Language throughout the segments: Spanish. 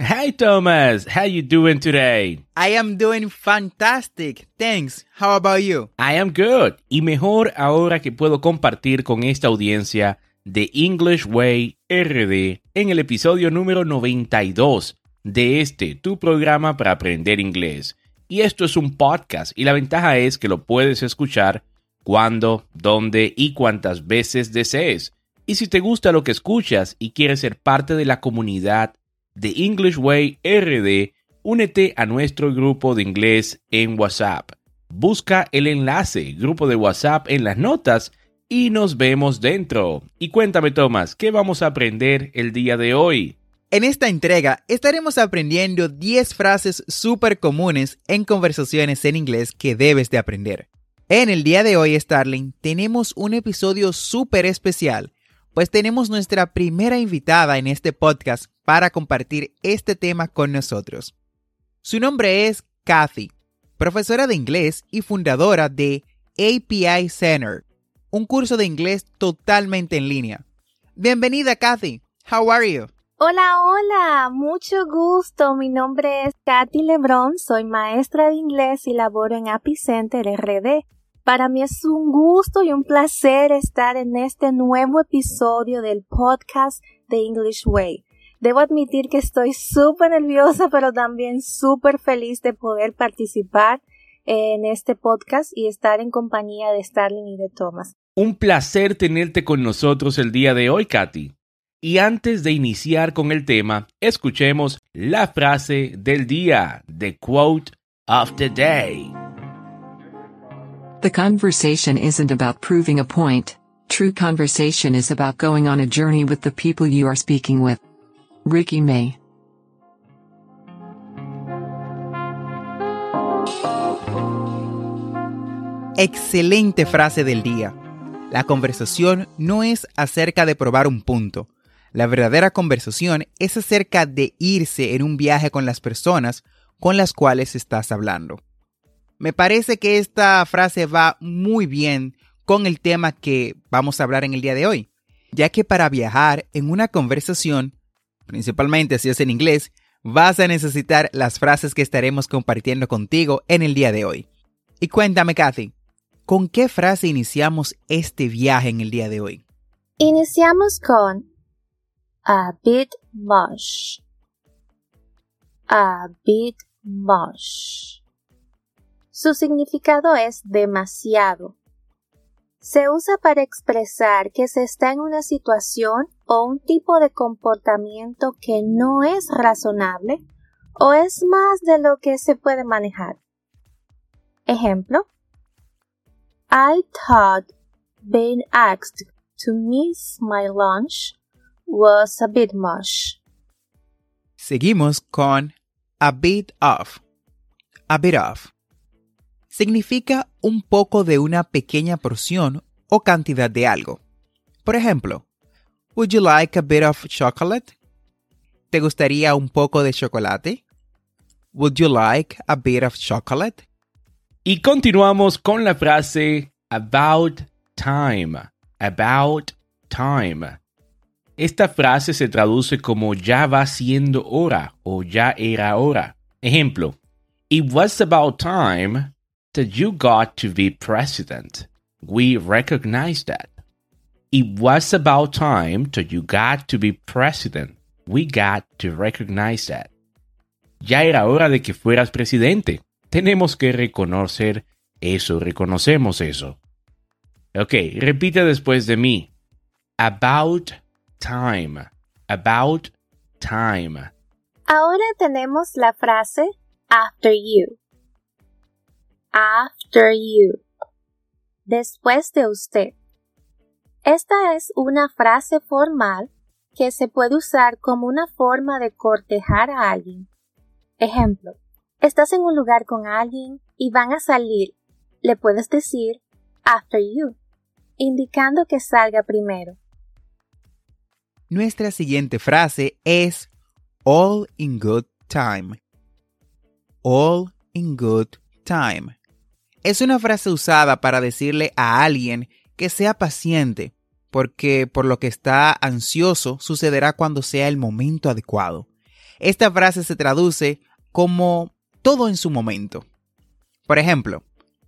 Hi Thomas, how you doing today? I am doing fantastic. Thanks. How about you? I am good. Y mejor ahora que puedo compartir con esta audiencia de English Way RD en el episodio número 92 de este, tu programa para aprender inglés. Y esto es un podcast y la ventaja es que lo puedes escuchar cuando, dónde y cuántas veces desees. Y si te gusta lo que escuchas y quieres ser parte de la comunidad de English Way RD, únete a nuestro grupo de inglés en WhatsApp. Busca el enlace, grupo de WhatsApp en las notas y nos vemos dentro. Y cuéntame, Tomás, ¿qué vamos a aprender el día de hoy? En esta entrega estaremos aprendiendo 10 frases súper comunes en conversaciones en inglés que debes de aprender. En el día de hoy, Starling, tenemos un episodio súper especial, pues tenemos nuestra primera invitada en este podcast para compartir este tema con nosotros. Su nombre es Kathy, profesora de inglés y fundadora de API Center, un curso de inglés totalmente en línea. Bienvenida, Kathy. How are you? Hola, hola, mucho gusto. Mi nombre es Katy Lebron, soy maestra de inglés y laboro en Apicenter RD. Para mí es un gusto y un placer estar en este nuevo episodio del podcast de English Way. Debo admitir que estoy súper nerviosa, pero también súper feliz de poder participar en este podcast y estar en compañía de Starling y de Thomas. Un placer tenerte con nosotros el día de hoy, Katy. Y antes de iniciar con el tema, escuchemos la frase del día, the quote of the day. The conversation isn't about proving a point. True conversation is about going on a journey with the people you are speaking with. Ricky May. Excelente frase del día. La conversación no es acerca de probar un punto. La verdadera conversación es acerca de irse en un viaje con las personas con las cuales estás hablando. Me parece que esta frase va muy bien con el tema que vamos a hablar en el día de hoy, ya que para viajar en una conversación, principalmente si es en inglés, vas a necesitar las frases que estaremos compartiendo contigo en el día de hoy. Y cuéntame, Kathy, ¿con qué frase iniciamos este viaje en el día de hoy? Iniciamos con a bit much. A bit much. Su significado es demasiado. Se usa para expresar que se está en una situación o un tipo de comportamiento que no es razonable o es más de lo que se puede manejar. Ejemplo. I thought being asked to miss my lunch was a bit much. Seguimos con a bit of. A bit of. Significa un poco de una pequeña porción o cantidad de algo. Por ejemplo, Would you like a bit of chocolate? ¿Te gustaría un poco de chocolate? Would you like a bit of chocolate? Y continuamos con la frase about time. About time. Esta frase se traduce como ya va siendo hora o ya era hora. Ejemplo, It was about time that you got to be president. We recognize that. It was about time that you got to be president. We got to recognize that. Ya era hora de que fueras presidente. Tenemos que reconocer eso, reconocemos eso. Ok, repite después de mí. About time. About time. Ahora tenemos la frase after you. After you. Después de usted. Esta es una frase formal que se puede usar como una forma de cortejar a alguien. Ejemplo, estás en un lugar con alguien y van a salir. Le puedes decir after you, indicando que salga primero. Nuestra siguiente frase es all in good time. All in good time. Es una frase usada para decirle a alguien que sea paciente, porque por lo que está ansioso sucederá cuando sea el momento adecuado. Esta frase se traduce como todo en su momento. Por ejemplo,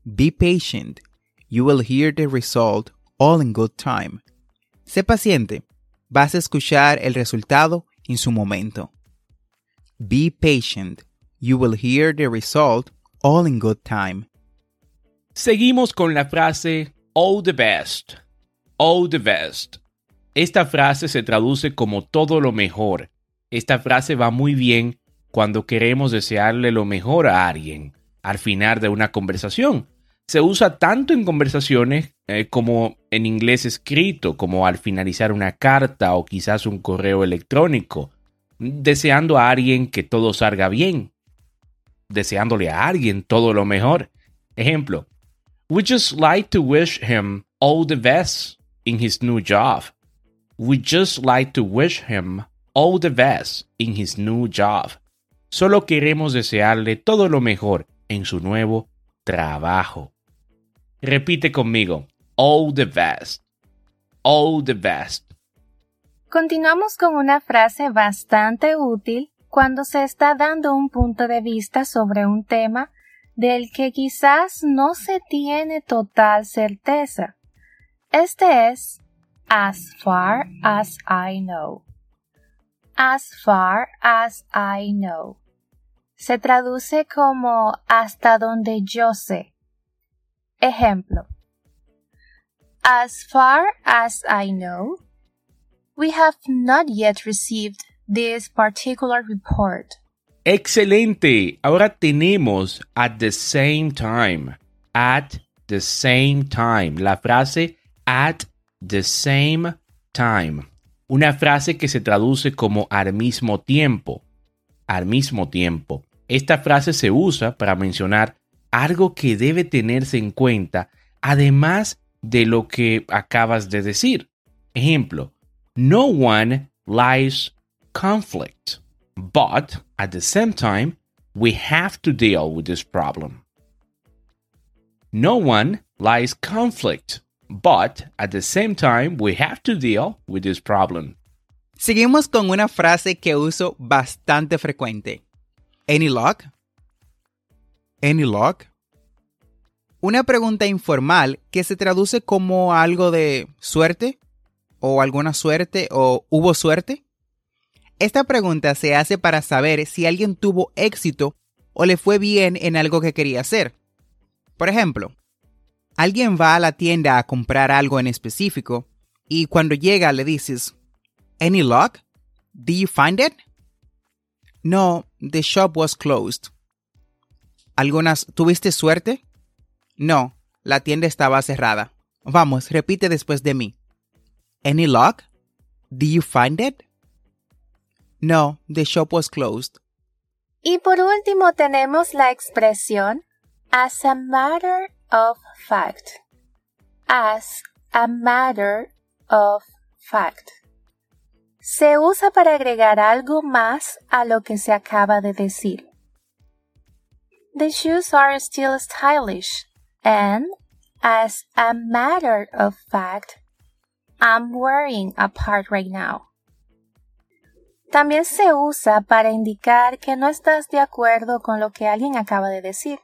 be patient. You will hear the result all in good time. Sé paciente. Vas a escuchar el resultado en su momento. Be patient. You will hear the result all in good time. Seguimos con la frase all the best. All the best. Esta frase se traduce como todo lo mejor. Esta frase va muy bien cuando queremos desearle lo mejor a alguien al final de una conversación. Se usa tanto en conversaciones eh, como en inglés escrito, como al finalizar una carta o quizás un correo electrónico, deseando a alguien que todo salga bien, deseándole a alguien todo lo mejor. Ejemplo, we just like to wish him all the best in his new job. We just like to wish him all the best in his new job. Solo queremos desearle todo lo mejor en su nuevo trabajo. Repite conmigo. All the best. All the best. Continuamos con una frase bastante útil cuando se está dando un punto de vista sobre un tema del que quizás no se tiene total certeza. Este es as far as I know. As far as I know. Se traduce como hasta donde yo sé. Ejemplo. As far as I know, we have not yet received this particular report. Excelente. Ahora tenemos at the same time. At the same time. La frase at the same time. Una frase que se traduce como al mismo tiempo. Al mismo tiempo. Esta frase se usa para mencionar algo que debe tenerse en cuenta, además de lo que acabas de decir. Ejemplo, no one lies conflict, but at the same time, we have to deal with this problem. No one lies conflict, but at the same time, we have to deal with this problem. Seguimos con una frase que uso bastante frecuente. Any luck? Any luck? Una pregunta informal que se traduce como algo de suerte o alguna suerte o hubo suerte. Esta pregunta se hace para saber si alguien tuvo éxito o le fue bien en algo que quería hacer. Por ejemplo, alguien va a la tienda a comprar algo en específico y cuando llega le dices, Any luck? Do you find it? No, the shop was closed. ¿Algunas tuviste suerte? No, la tienda estaba cerrada. Vamos, repite después de mí. Any luck? Do you find it? No, the shop was closed. Y por último tenemos la expresión as a matter of fact. As a matter of fact. Se usa para agregar algo más a lo que se acaba de decir. The shoes are still stylish, and as a matter of fact, I'm wearing a part right now. También se usa para indicar que no estás de acuerdo con lo que alguien acaba de decir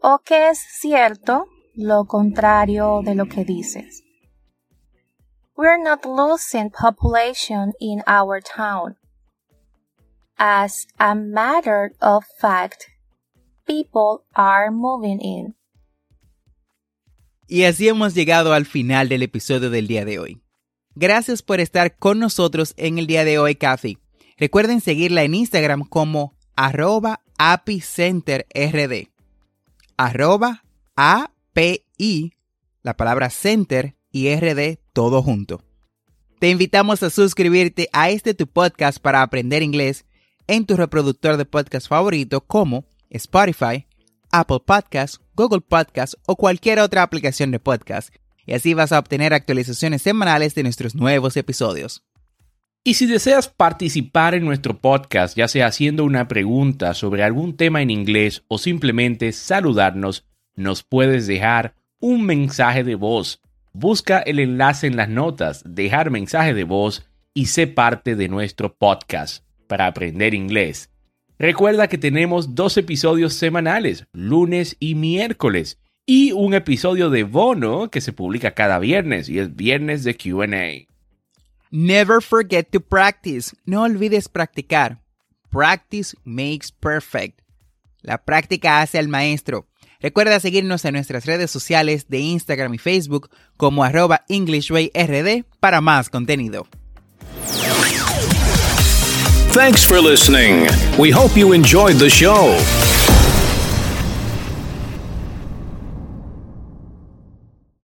o que es cierto lo contrario de lo que dices. We're not losing population in our town. As a matter of fact, people are moving in. Y así hemos llegado al final del episodio del día de hoy. Gracias por estar con nosotros en el día de hoy, Kathy. Recuerden seguirla en Instagram como arroba apicenterrd. Arroba API, la palabra center y RD todo junto. Te invitamos a suscribirte a este tu podcast para aprender inglés en tu reproductor de podcast favorito como Spotify, Apple Podcasts, Google Podcasts o cualquier otra aplicación de podcast. Y así vas a obtener actualizaciones semanales de nuestros nuevos episodios. Y si deseas participar en nuestro podcast, ya sea haciendo una pregunta sobre algún tema en inglés o simplemente saludarnos, nos puedes dejar un mensaje de voz. Busca el enlace en las notas, dejar mensaje de voz y sé parte de nuestro podcast para aprender inglés. Recuerda que tenemos dos episodios semanales, lunes y miércoles, y un episodio de bono que se publica cada viernes y es viernes de QA. Never forget to practice. No olvides practicar. Practice makes perfect. La práctica hace al maestro. Recuerda seguirnos en nuestras redes sociales de Instagram y Facebook como arroba EnglishWayRD para más contenido. Thanks for listening. We hope you enjoyed the show.